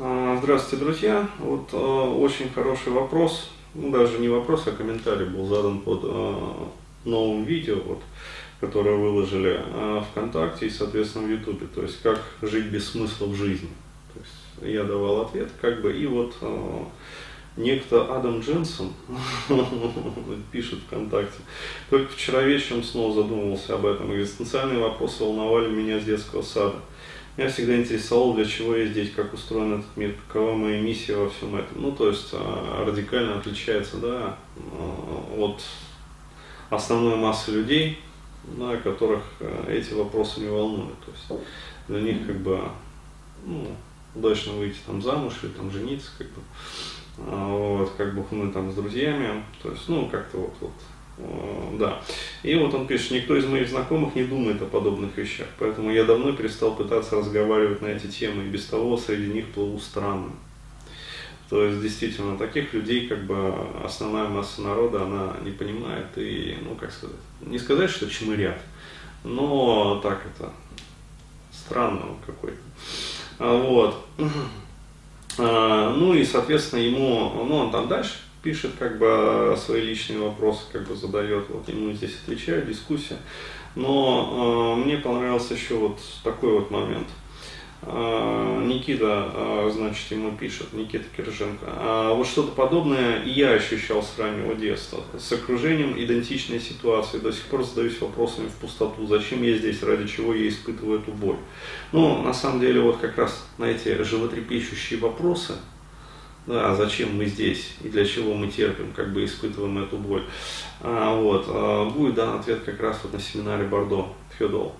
А, здравствуйте, друзья. Вот э, очень хороший вопрос, ну, даже не вопрос, а комментарий был задан под э, новым видео, вот, которое выложили ВКонтакте и, соответственно, в Ютубе. То есть, как жить без смысла в жизни. То есть, я давал ответ, как бы, и вот некто Адам Дженсон пишет ВКонтакте. Только вчера вечером снова задумывался об этом. Экзистенциальные вопросы волновали меня с детского сада. Меня всегда интересовало, для чего я здесь, как устроен этот мир, какова моя миссия во всем этом. Ну, то есть а, радикально отличается, да, а, от основной массы людей, да, которых а, эти вопросы не волнуют. То есть для них как бы ну, удачно выйти там замуж или там жениться, как бы, вот, как бы мы там с друзьями, то есть, ну, как-то вот, вот да. И вот он пишет, никто из моих знакомых не думает о подобных вещах, поэтому я давно перестал пытаться разговаривать на эти темы, и без того среди них плыву странно. То есть, действительно, таких людей, как бы, основная масса народа, она не понимает, и, ну, как сказать, не сказать, что чмырят, но так это, странно какой-то. А, вот. А, ну и, соответственно, ему, ну, он там дальше пишет как бы свои личные вопросы, как бы задает, вот ему здесь отвечаю, дискуссия. Но э, мне понравился еще вот такой вот момент. Э, Никита, э, значит, ему пишет, Никита Кирженко. А вот что-то подобное и я ощущал с раннего детства. С окружением идентичной ситуации. До сих пор задаюсь вопросами в пустоту. Зачем я здесь, ради чего я испытываю эту боль? Ну, на самом деле, вот как раз на эти животрепещущие вопросы, да, зачем мы здесь и для чего мы терпим, как бы испытываем эту боль. А, вот, а, будет дан ответ как раз вот на семинаре Бордо, Федол.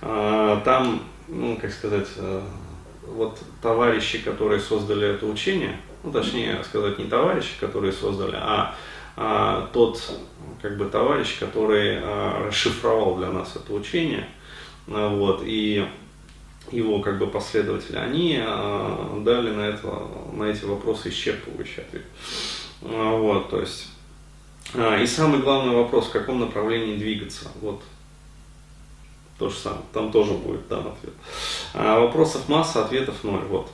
А, там, ну, как сказать, а, вот товарищи, которые создали это учение, ну, точнее сказать, не товарищи, которые создали, а, а тот, как бы, товарищ, который а, расшифровал для нас это учение, а, вот, и его как бы последователи, они э, дали на, это, на эти вопросы исчерпывающий ответ. А, вот, то есть, э, и самый главный вопрос, в каком направлении двигаться. Вот, то же самое, там тоже будет дан ответ. А вопросов масса, ответов ноль. Вот,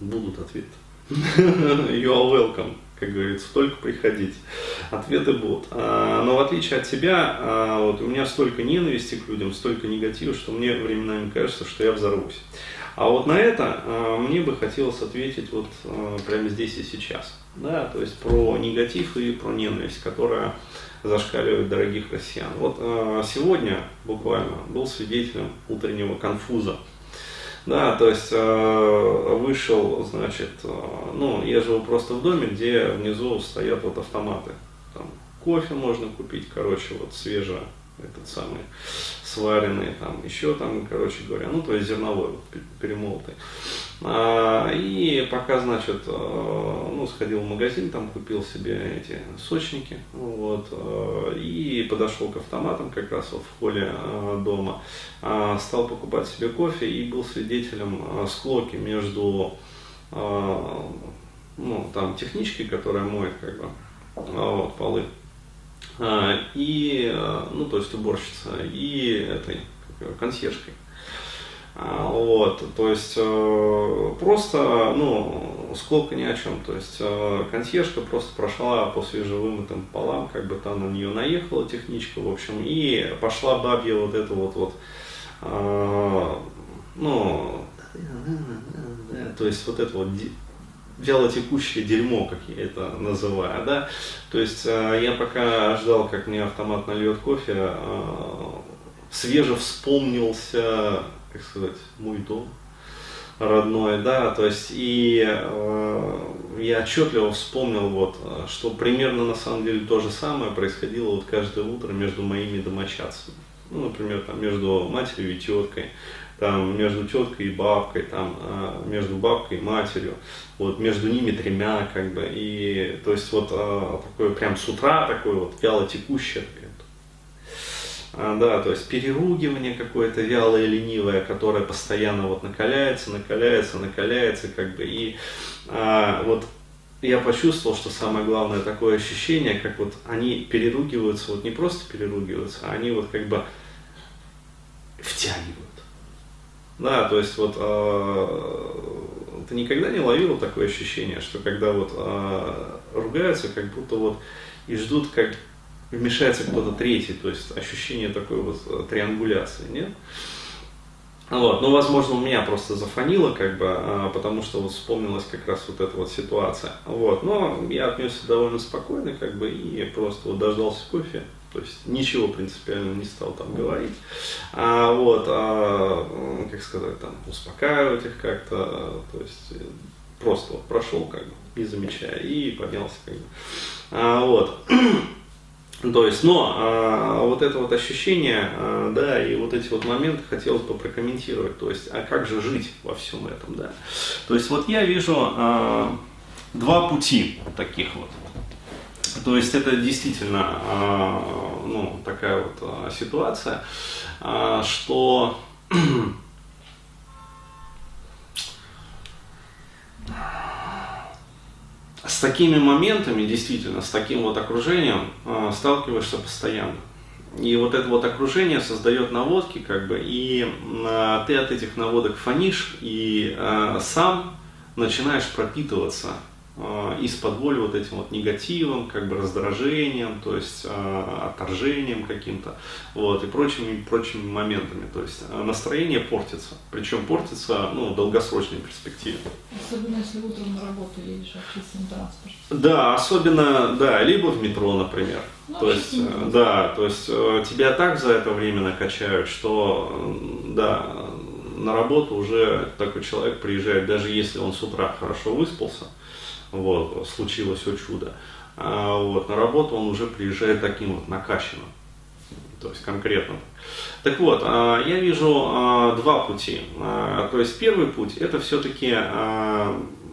будут ответы. You are welcome как говорится, только приходить. Ответы будут. А, но в отличие от себя, а, вот у меня столько ненависти к людям, столько негатива, что мне временами кажется, что я взорвусь. А вот на это а, мне бы хотелось ответить вот прямо здесь и сейчас. Да, то есть про негатив и про ненависть, которая зашкаливает дорогих россиян. Вот сегодня буквально был свидетелем утреннего конфуза да, то есть э, вышел, значит, э, ну, я живу просто в доме, где внизу стоят вот автоматы. Там кофе можно купить, короче, вот свежее, этот самый сваренный, там еще там, короче говоря, ну, то есть зерновой, перемолотый. А, и пока, значит, э, ну, сходил в магазин, там купил себе эти сочники, вот, э, и подошел к автоматам как раз вот в холле э, дома, стал покупать себе кофе и был свидетелем склоки между, ну, там, техничкой, которая моет, как бы, вот, полы, и, ну, то есть уборщица, и этой, консьержкой. А, вот, то есть э, просто, ну, сколько ни о чем. То есть э, консьержка просто прошла по свежевымытым полам, как бы там на нее наехала техничка, в общем, и пошла бабья вот это вот, вот э, ну, то есть вот это вот вялотекущее дерьмо, как я это называю, да, то есть я пока ждал, как мне автомат нальет кофе, свеже вспомнился как сказать, мой дом родной, да, то есть и э, я отчетливо вспомнил вот, что примерно на самом деле то же самое происходило вот каждое утро между моими домочадцами, ну, например, там между матерью и теткой, там между теткой и бабкой, там э, между бабкой и матерью, вот между ними тремя, как бы, и то есть вот э, такое прям с утра такое вот вяло текущее а, да, то есть переругивание какое-то вялое, ленивое, которое постоянно вот накаляется, накаляется, накаляется, как бы, и а, вот я почувствовал, что самое главное такое ощущение, как вот они переругиваются, вот не просто переругиваются, а они вот как бы втягивают. Да, то есть вот э, Ты никогда не ловил такое ощущение, что когда вот э, ругаются, как будто вот и ждут, как вмешается кто-то третий, то есть ощущение такой вот э, триангуляции, нет? Вот, ну, возможно, у меня просто зафонило, как бы, а, потому что вот вспомнилась как раз вот эта вот ситуация. Вот, но я отнесся довольно спокойно, как бы, и просто вот дождался кофе, то есть ничего принципиально не стал там говорить. А, вот, а, как сказать, там, успокаивать их как-то, то есть просто вот прошел, как бы, не замечая, и поднялся, как бы. А, вот. То есть, но а, вот это вот ощущение, а, да, и вот эти вот моменты хотелось бы прокомментировать. То есть, а как же жить во всем этом, да? То есть, вот я вижу а, два пути таких вот. То есть, это действительно, а, ну, такая вот а, ситуация, а, что с такими моментами, действительно, с таким вот окружением э, сталкиваешься постоянно. И вот это вот окружение создает наводки, как бы, и э, ты от этих наводок фонишь, и э, сам начинаешь пропитываться из-под воли вот этим вот негативом, как бы раздражением, то есть э, отторжением каким-то, вот, и прочими, прочими моментами. То есть э, настроение портится, причем портится, ну, в долгосрочной перспективе. Особенно если утром на работу едешь в общественном транспорте. Да, особенно, да, либо в метро, например. Ну, то есть, э, да, то есть э, тебя так за это время накачают, что, э, да, на работу уже такой человек приезжает, даже если он с утра хорошо выспался, вот, случилось все чудо, а, вот, на работу он уже приезжает таким вот накачанным, то есть конкретно. Так вот, а, я вижу а, два пути. А, То есть первый путь это все-таки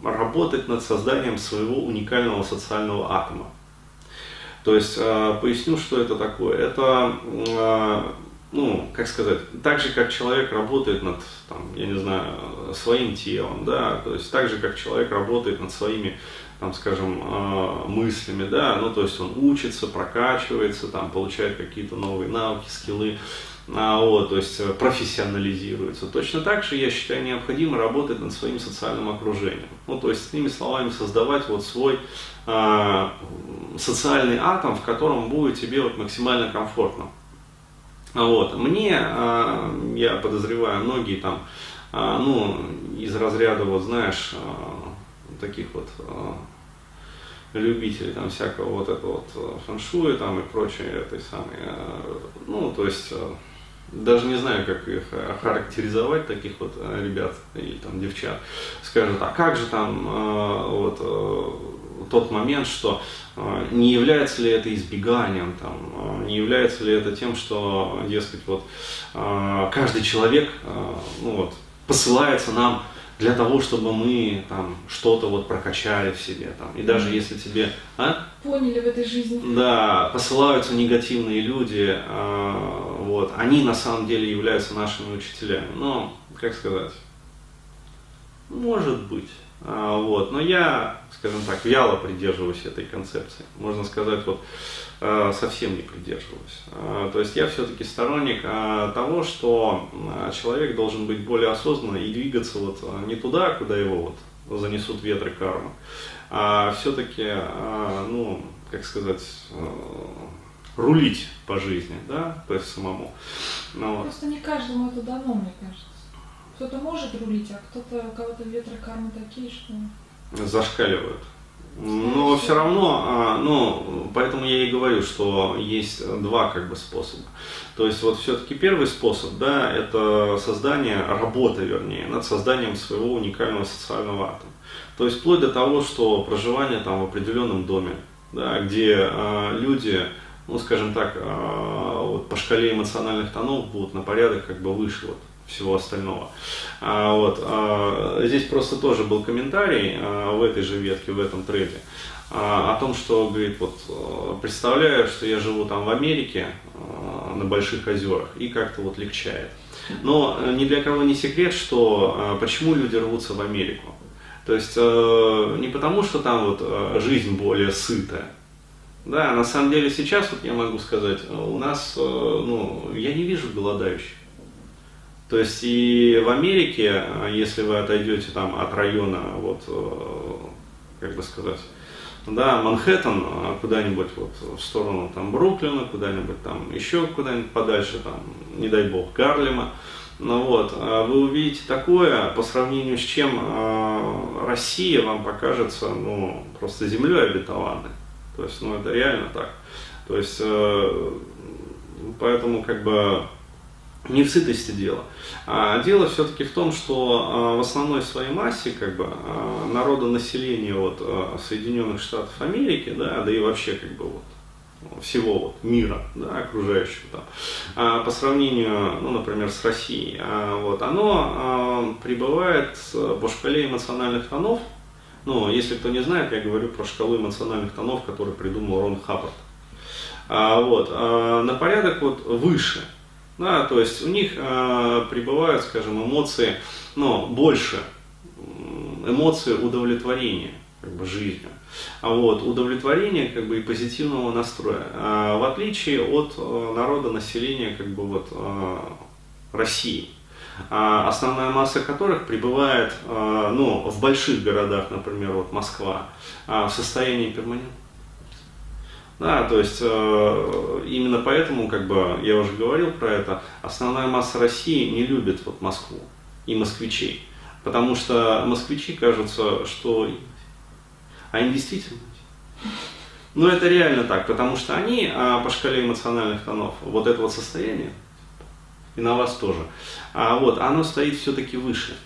работать над созданием своего уникального социального атома. То есть, поясню, что это такое. Это, ну, как сказать, так же, как человек работает над, там, я не знаю, своим телом, да, то есть так же, как человек работает над своими, там, скажем, а, мыслями, да, ну, то есть он учится, прокачивается, там, получает какие-то новые навыки, скиллы, а, вот, то есть э, профессионализируется. Точно так же, я считаю, необходимо работать над своим социальным окружением. Ну, то есть, иными словами, создавать вот свой а, социальный атом, в котором будет тебе вот максимально комфортно. Вот. Мне, а, я подозреваю, многие там, а, ну, из разряда, вот знаешь, а, таких вот а, любителей там всякого вот этого вот фэншуя там и прочее этой самой, ну, то есть даже не знаю, как их охарактеризовать, таких вот ребят или там девчат, скажут, а как же там вот тот момент, что э, не является ли это избеганием, там, э, не является ли это тем, что, дескать, вот э, каждый человек, э, ну вот, посылается нам для того, чтобы мы там что-то вот прокачали в себе там. И даже если тебе, а? Поняли в этой жизни. Да, посылаются негативные люди, а, вот, они на самом деле являются нашими учителями. Но, как сказать, может быть. А, вот, но я, скажем так, вяло придерживаюсь этой концепции. Можно сказать, вот а, совсем не придерживаюсь. А, то есть я все-таки сторонник того, что человек должен быть более осознанный и двигаться вот не туда, куда его вот занесут ветры кармы, а все-таки, ну, как сказать, рулить по жизни, да, то есть самому. Ну, вот. Просто не каждому это дано, мне кажется. Кто-то может рулить, а кто-то, у кого-то ветры кармы такие, что... зашкаливают. Но все равно, а, ну, поэтому я и говорю, что есть два как бы способа. То есть вот все-таки первый способ, да, это создание, работа вернее, над созданием своего уникального социального атома. То есть вплоть до того, что проживание там в определенном доме, да, где а, люди, ну, скажем так, а, вот по шкале эмоциональных тонов будут на порядок как бы выше вот всего остального. А, вот, а, здесь просто тоже был комментарий а, в этой же ветке, в этом трейде, а, о том, что, говорит, вот, а, представляю, что я живу там в Америке, а, на Больших озерах, и как-то вот легчает. Но э, ни для кого не секрет, что а, почему люди рвутся в Америку. То есть э, не потому, что там вот э, жизнь более сытая, да, на самом деле сейчас вот я могу сказать, э, у нас, э, ну, я не вижу голодающих. То есть и в Америке, если вы отойдете там от района, вот, как бы сказать, да, Манхэттен куда-нибудь вот в сторону там Бруклина, куда-нибудь там еще куда-нибудь подальше, там, не дай бог, Гарлема, ну вот, вы увидите такое, по сравнению с чем э, Россия вам покажется, ну, просто землей обетованной. То есть, ну, это реально так. То есть, э, поэтому, как бы, не в сытости дело. А дело все-таки в том, что э, в основной своей массе, как бы, э, народонаселение вот, э, Соединенных Штатов Америки, да, да и вообще, как бы, вот, всего вот мира, да, окружающего там, а, по сравнению, ну, например, с Россией, а, вот, оно а, пребывает по шкале эмоциональных тонов, ну, если кто не знает, я говорю про шкалу эмоциональных тонов, которую придумал Рон Хаббард. А, вот, а, на порядок вот выше, да, то есть у них а, пребывают, скажем, эмоции, ну, больше, эмоции удовлетворения как бы, жизнью а вот, удовлетворения как бы, и позитивного настроя. А, в отличие от э, народа, населения как бы, вот, э, России, а, основная масса которых пребывает э, ну, в больших городах, например, вот Москва, в состоянии перманентного. Да, то есть именно поэтому, как бы, я уже говорил про это, основная масса России не любит вот Москву и москвичей. Потому что москвичи кажутся, что а им действительно. Но это реально так, потому что они а, по шкале эмоциональных тонов, вот это вот состояние, и на вас тоже, а, вот, оно стоит все-таки выше.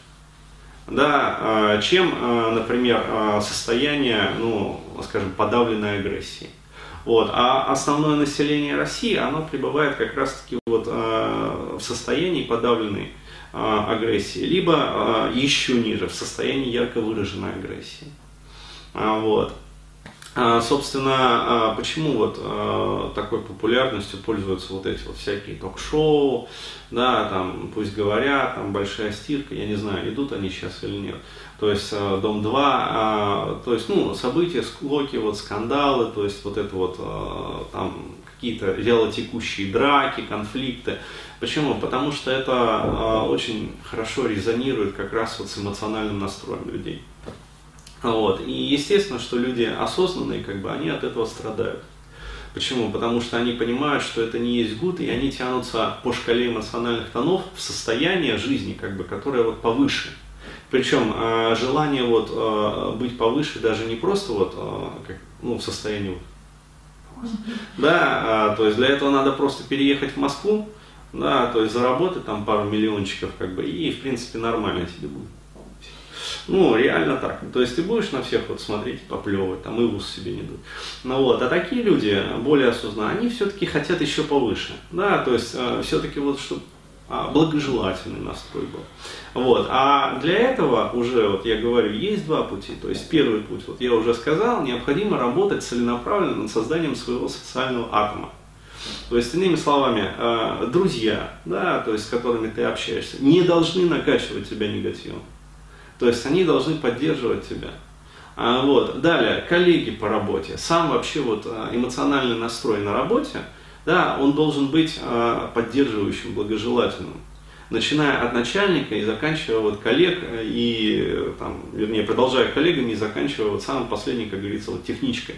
Да, а, чем, а, например, а, состояние, ну, скажем, подавленной агрессии. Вот. А основное население России, оно пребывает как раз-таки вот, э, в состоянии подавленной э, агрессии, либо э, еще ниже, в состоянии ярко выраженной агрессии. Вот. А, собственно, а, почему вот такой популярностью пользуются вот эти вот всякие ток-шоу, да, там, пусть говорят, там, большая стирка, я не знаю, идут они сейчас или нет. То есть Дом 2, то есть, ну, события, склоки, вот скандалы, то есть вот это вот там какие-то вялотекущие драки, конфликты. Почему? Потому что это очень хорошо резонирует как раз вот с эмоциональным настроем людей. Вот. И естественно, что люди осознанные, как бы, они от этого страдают. Почему? Потому что они понимают, что это не есть гуд, и они тянутся по шкале эмоциональных тонов в состояние жизни, как бы, которое вот повыше. Причем э, желание вот, э, быть повыше даже не просто вот, э, как, ну, в состоянии вот, да, то есть для этого надо просто переехать в Москву, да, то есть заработать там пару миллиончиков, как бы, и в принципе нормально тебе будет. Ну, реально так. То есть ты будешь на всех вот смотреть, поплевывать, там и вуз себе не дуть. Ну вот, а такие люди, более осознанные, они все-таки хотят еще повыше. Да, то есть э, все-таки вот, чтобы а, благожелательный настрой был. Вот. А для этого уже, вот я говорю, есть два пути. То есть первый путь, вот я уже сказал, необходимо работать целенаправленно над созданием своего социального атома. То есть, иными словами, э, друзья, да, то есть, с которыми ты общаешься, не должны накачивать тебя негативом. То есть они должны поддерживать тебя. А, вот. Далее, коллеги по работе. Сам вообще вот а, эмоциональный настрой на работе, да, он должен быть а, поддерживающим, благожелательным. Начиная от начальника и заканчивая вот коллег, и, там, вернее, продолжая коллегами и заканчивая вот самым последним, как говорится, вот техничкой.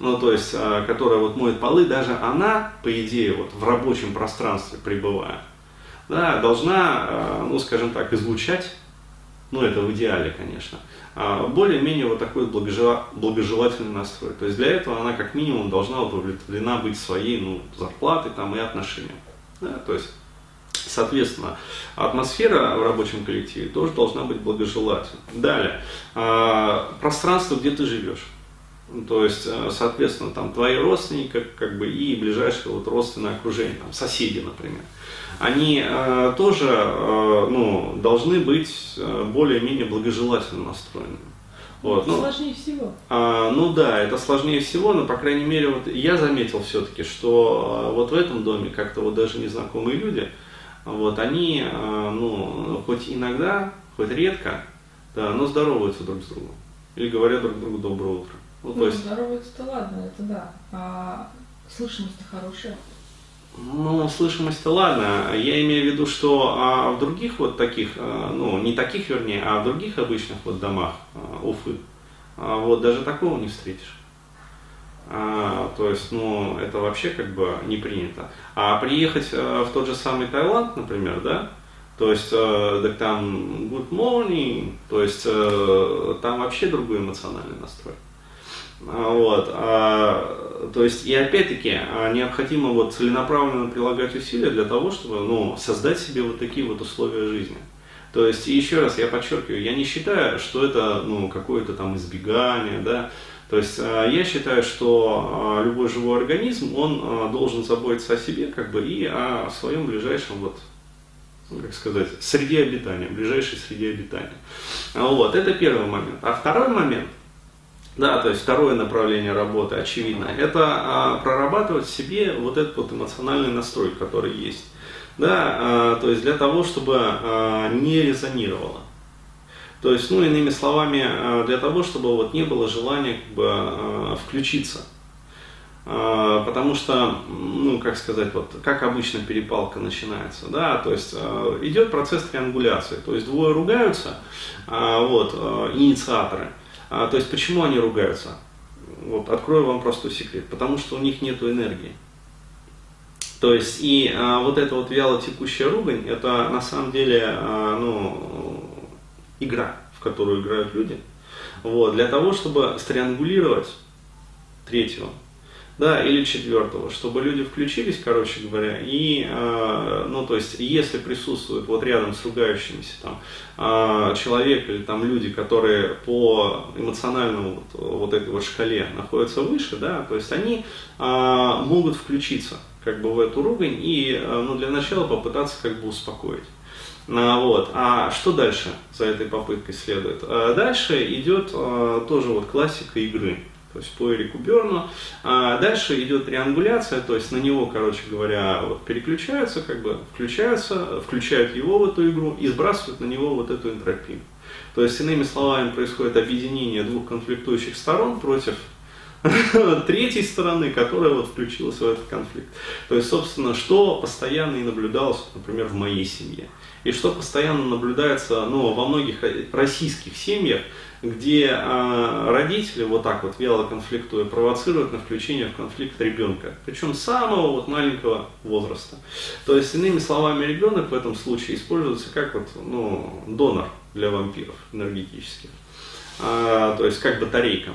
Ну, то есть, которая вот моет полы, даже она, по идее, вот в рабочем пространстве пребывая, да, должна, ну, скажем так, излучать ну это в идеале, конечно, а более-менее вот такой благожел... благожелательный настрой. То есть для этого она как минимум должна удовлетворена быть своей ну, зарплатой там, и отношениям. Да? То есть, соответственно, атмосфера в рабочем коллективе тоже должна быть благожелательной. Далее, а, пространство, где ты живешь. То есть, э, соответственно, там твои родственники, как бы, и ближайшее вот родственное окружение, там, соседи, например они э, тоже э, ну, должны быть э, более-менее благожелательно настроены. Вот, ну, сложнее всего. А, ну да, это сложнее всего, но по крайней мере вот я заметил все-таки, что э, вот в этом доме как-то вот даже незнакомые люди, вот они, э, ну, хоть иногда, хоть редко, да, но здороваются друг с другом. Или говорят друг другу доброе утро. Ну, ну есть... здороваются-то ладно, это да. А слышимость-то хорошая. Ну, слышимость-то ладно. Я имею в виду, что а, в других вот таких, а, ну, не таких, вернее, а в других обычных вот домах а, Уфы, а, вот даже такого не встретишь. А, то есть, ну, это вообще как бы не принято. А приехать а, в тот же самый Таиланд, например, да, то есть, э, так там good morning, то есть э, там вообще другой эмоциональный настрой. А, вот, а, то есть, и опять-таки, а, необходимо вот целенаправленно прилагать усилия для того, чтобы ну, создать себе вот такие вот условия жизни. То есть, и еще раз я подчеркиваю, я не считаю, что это ну, какое-то там избегание, да, то есть я считаю, что любой живой организм, он должен заботиться о себе как бы и о своем ближайшем вот ну, как сказать, среде обитания, ближайшей среде обитания. Вот, это первый момент. А второй момент – да, то есть второе направление работы, очевидно, это а, прорабатывать себе вот этот вот эмоциональный настрой, который есть. Да, а, то есть для того, чтобы а, не резонировало. То есть, ну, иными словами, а, для того, чтобы вот не было желания как бы а, включиться. А, потому что, ну, как сказать, вот, как обычно перепалка начинается, да, то есть а, идет процесс триангуляции, то есть двое ругаются, а, вот, а, инициаторы – а, то есть почему они ругаются? Вот, открою вам простой секрет. Потому что у них нет энергии. То есть и а, вот эта вот вяло текущая ругань, это на самом деле а, ну, игра, в которую играют люди. Вот, для того, чтобы стриангулировать третьего, да, или четвертого, чтобы люди включились, короче говоря, и, э, ну, то есть, если присутствует вот рядом с ругающимися там э, человек или там люди, которые по эмоциональному вот, вот этой вот шкале находятся выше, да, то есть они э, могут включиться как бы в эту ругань и, э, ну, для начала попытаться как бы успокоить. Вот. А что дальше за этой попыткой следует? Дальше идет тоже вот классика игры то есть по Эрику Берну. А дальше идет триангуляция, то есть на него, короче говоря, вот переключаются, как бы включаются, включают его в эту игру и сбрасывают на него вот эту энтропию. То есть, иными словами, происходит объединение двух конфликтующих сторон против третьей стороны, которая вот включилась в этот конфликт. То есть, собственно, что постоянно и наблюдалось, например, в моей семье. И что постоянно наблюдается ну, во многих российских семьях, где э, родители вот так вот вяло конфликтуя провоцируют на включение в конфликт ребенка, причем самого вот маленького возраста. То есть, иными словами, ребенок в этом случае используется как вот, ну, донор для вампиров энергетических, а, то есть как батарейка.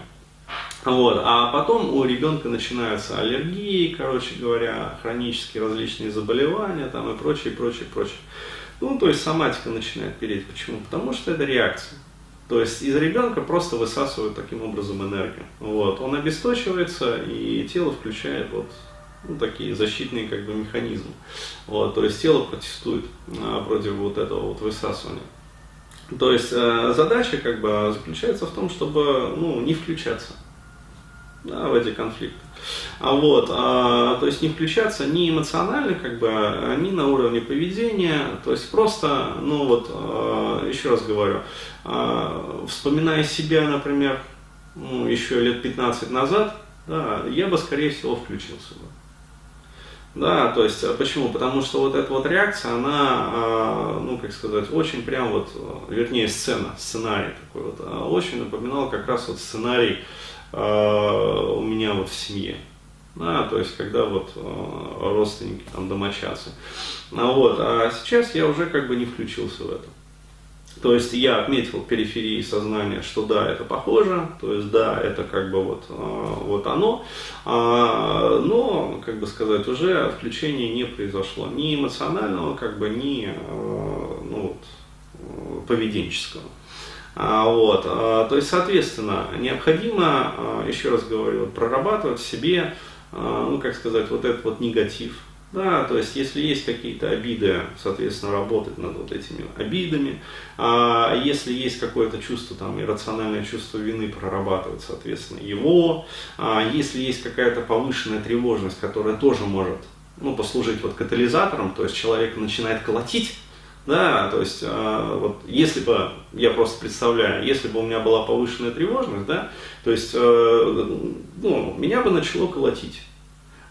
Вот. А потом у ребенка начинаются аллергии, короче говоря, хронические различные заболевания там, и прочее, прочее, прочее. Ну, то есть соматика начинает переть. Почему? Потому что это реакция. То есть из ребенка просто высасывают таким образом энергию. Вот. Он обесточивается, и тело включает вот ну, такие защитные как бы механизмы. Вот. То есть тело протестует а, против вот этого вот высасывания. То есть э, задача как бы заключается в том, чтобы ну, не включаться да, в эти конфликты. А вот, а, то есть не включаться ни эмоционально, как бы, а ни на уровне поведения, то есть просто, ну вот, а, еще раз говорю, а, вспоминая себя, например, ну, еще лет 15 назад, да, я бы, скорее всего, включился бы. Да, то есть, а почему? Потому что вот эта вот реакция, она, а, ну, как сказать, очень прям вот, вернее, сцена, сценарий такой вот, очень напоминал как раз вот сценарий у меня вот в семье. Да, то есть, когда вот э, родственники, там, домочадцы. А, вот, а сейчас я уже как бы не включился в это. То есть я отметил периферии сознания, что да, это похоже, то есть да, это как бы вот, вот оно, а, но, как бы сказать, уже включение не произошло, ни эмоционального, как бы, ни ну, вот, поведенческого. А, вот, а, то есть, соответственно, необходимо, а, еще раз говорю, прорабатывать в себе, ну, как сказать, вот этот вот негатив. Да, то есть, если есть какие-то обиды, соответственно, работать над вот этими обидами. А если есть какое-то чувство, там, иррациональное чувство вины, прорабатывать, соответственно, его. А если есть какая-то повышенная тревожность, которая тоже может ну, послужить вот катализатором, то есть человек начинает колотить да, то есть, э, вот, если бы, я просто представляю, если бы у меня была повышенная тревожность, да, то есть, э, ну, меня бы начало колотить.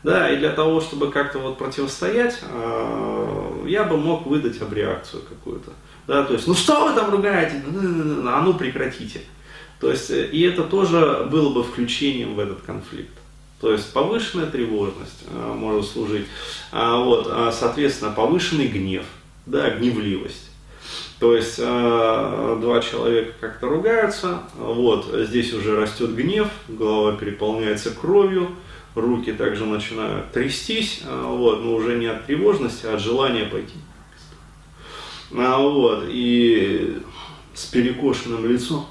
Да, и для того, чтобы как-то вот противостоять, э, я бы мог выдать обреакцию какую-то. Да, то есть, ну что вы там ругаете, а ну прекратите. То есть, э, и это тоже было бы включением в этот конфликт. То есть повышенная тревожность э, может служить, а, вот, а, соответственно, повышенный гнев, да, гневливость. То есть э, два человека как-то ругаются, вот, здесь уже растет гнев, голова переполняется кровью, руки также начинают трястись, э, вот, но уже не от тревожности, а от желания пойти. А, вот, и с перекошенным лицом.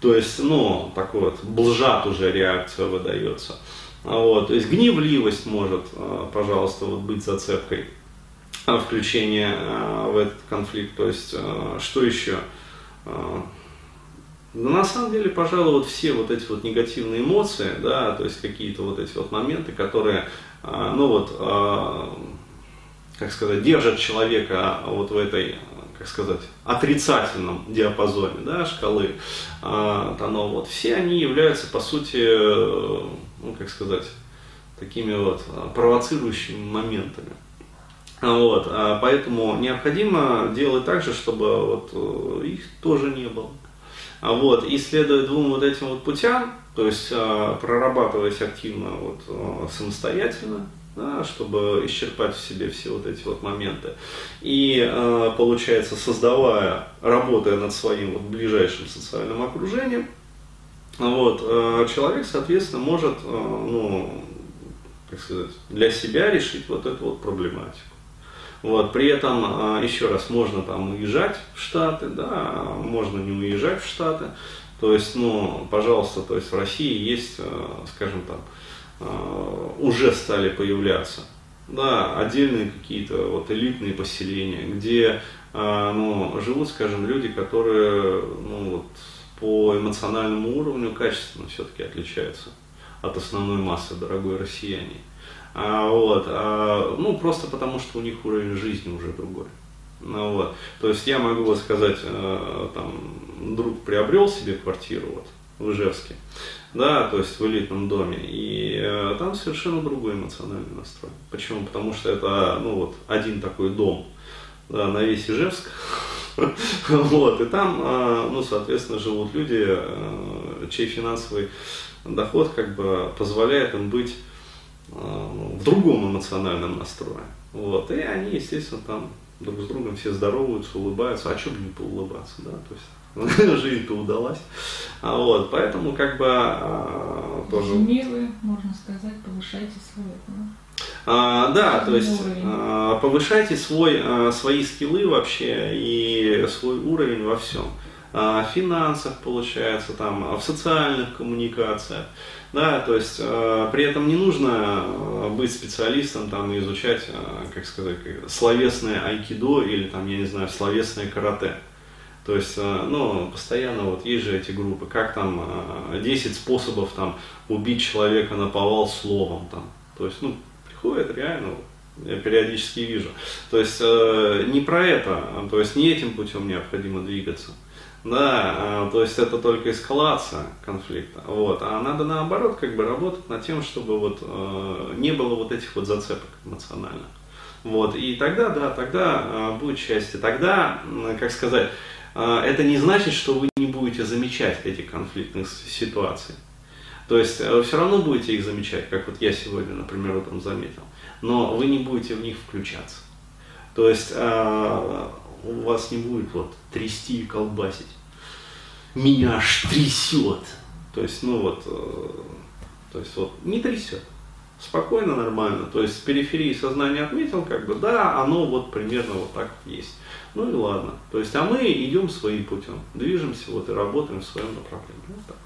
То есть, ну, такой вот блжат уже реакция выдается. А вот, то есть гневливость может, а, пожалуйста, вот быть зацепкой включения а, в этот конфликт. То есть, что еще? Да на самом деле, пожалуй, вот все вот эти вот негативные эмоции, да, то есть какие-то вот эти вот моменты, которые, ну вот, как сказать, держат человека вот в этой как сказать, отрицательном диапазоне да, шкалы тонов, вот, все они являются, по сути, ну, как сказать, такими вот провоцирующими моментами. Вот, а поэтому необходимо делать так же, чтобы вот э, их тоже не было. А вот, и следуя двум вот этим вот путям, то есть а, прорабатывать активно вот, а, самостоятельно, да, чтобы исчерпать в себе все вот эти вот моменты. И э, получается, создавая, работая над своим вот ближайшим социальным окружением, вот, э, человек, соответственно, может, э, ну, как сказать, для себя решить вот эту вот проблематику. Вот, при этом, еще раз, можно там уезжать в Штаты, да, можно не уезжать в Штаты. То есть, ну, пожалуйста, то есть в России есть, скажем там, Э, уже стали появляться. Да, отдельные какие-то вот элитные поселения, где э, ну, живут, скажем, люди, которые ну, вот, по эмоциональному уровню качественно все-таки отличаются от основной массы дорогой россияне. А, вот, а, ну, просто потому, что у них уровень жизни уже другой. Ну, вот. То есть я могу вот сказать, э, там, друг приобрел себе квартиру вот, в Ижевске, да, то есть в элитном доме, и э, там совершенно другой эмоциональный настрой. Почему? Потому что это, ну вот, один такой дом, да, на весь Ижевск, вот, и там, э, ну, соответственно, живут люди, э, чей финансовый доход, как бы, позволяет им быть э, в другом эмоциональном настрое, вот, и они, естественно, там друг с другом все здороваются, улыбаются, а что бы не поулыбаться, да, то есть жизнь-то удалась. А вот, поэтому как бы а, тоже... Милы, можно сказать, повышайте свой да? А, да, то есть а, повышайте свой, а, свои скиллы вообще и свой уровень во всем. А, в финансах получается, там, в социальных коммуникациях. Да, то есть э, при этом не нужно быть специалистом там, и изучать, э, как сказать, словесное айкидо или там, я не знаю, словесное карате. То есть, э, ну, постоянно вот есть же эти группы, как там 10 э, способов там убить человека на повал словом там. То есть, ну, приходит реально, я периодически вижу. То есть, э, не про это, то есть, не этим путем необходимо двигаться. Да, то есть это только эскалация конфликта. Вот. А надо наоборот как бы работать над тем, чтобы вот не было вот этих вот зацепок эмоциональных. Вот. И тогда, да, тогда будет счастье. Тогда, как сказать, а, это не значит, что вы не будете замечать эти конфликтные ситуации. То есть э, вы все равно будете их замечать, как вот я сегодня, например, утром заметил, но вы не будете в них включаться. То есть а, у вас не будет вот трясти и колбасить. Меня аж трясет. То есть, ну вот, э, то есть вот не трясет. Спокойно, нормально. То есть с периферии сознания отметил, как бы, да, оно вот примерно вот так есть. Ну и ладно. То есть, а мы идем своим путем, движемся вот и работаем в своем направлении. Вот так.